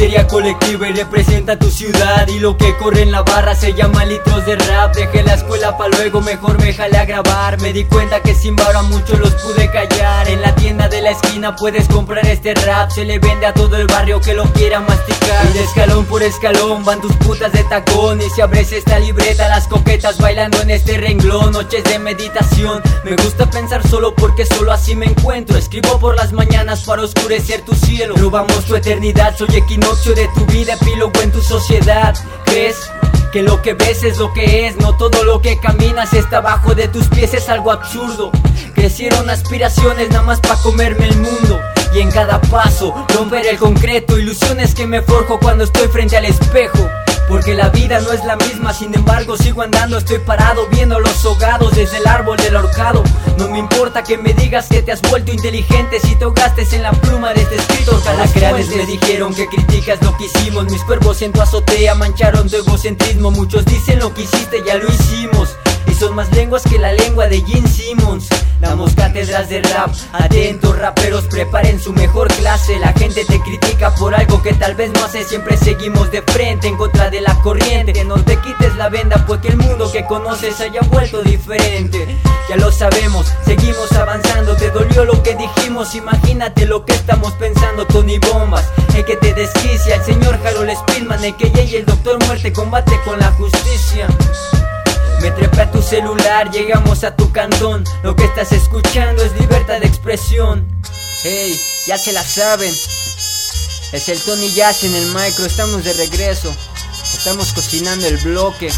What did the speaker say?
histeria colectiva y representa tu ciudad Y lo que corre en la barra se llama litros de rap. Dejé la escuela pa' luego, mejor me jale a grabar. Me di cuenta que sin barra muchos los pude callar. En la de la esquina puedes comprar este rap. Se le vende a todo el barrio que lo quiera masticar. Y de escalón por escalón van tus putas de tacón Y si abres esta libreta las coquetas bailando en este renglón. Noches de meditación. Me gusta pensar solo porque solo así me encuentro. Escribo por las mañanas para oscurecer tu cielo. Robamos tu eternidad, soy equinoccio de tu vida, epílogo en tu sociedad. ¿Crees? Que lo que ves es lo que es, no todo lo que caminas está abajo de tus pies es algo absurdo. Crecieron aspiraciones nada más para comerme el mundo. Y en cada paso romper el concreto, ilusiones que me forjo cuando estoy frente al espejo. Porque la vida no es la misma, sin embargo sigo andando, estoy parado viendo los hogados desde el árbol del ahorcado. No me importa que me digas que te has vuelto inteligente si tocaste en la pluma de este escrito. Alacranes me dijeron que criticas lo que hicimos, mis cuervos en tu azotea mancharon tu egocentrismo. Muchos dicen lo que hiciste, ya lo hicimos. Y son más lenguas que la lengua de Gene Simmons. Damos cátedras de rap, atentos raperos preparen su mejor clase. La gente te critica por algo que tal vez no hace Siempre seguimos de frente en contra de la corriente. Que no te quites la venda porque el mundo que conoces haya vuelto diferente. Ya lo sabemos, seguimos avanzando. Te dolió lo que dijimos, imagínate lo que estamos pensando Tony Bombas, el que te desquicia El señor Harold Spillman, el que y el doctor muerte combate con la justicia me trepé a tu celular, llegamos a tu cantón. Lo que estás escuchando es libertad de expresión. Hey, ya se la saben. Es el Tony Jazz en el micro, estamos de regreso. Estamos cocinando el bloque.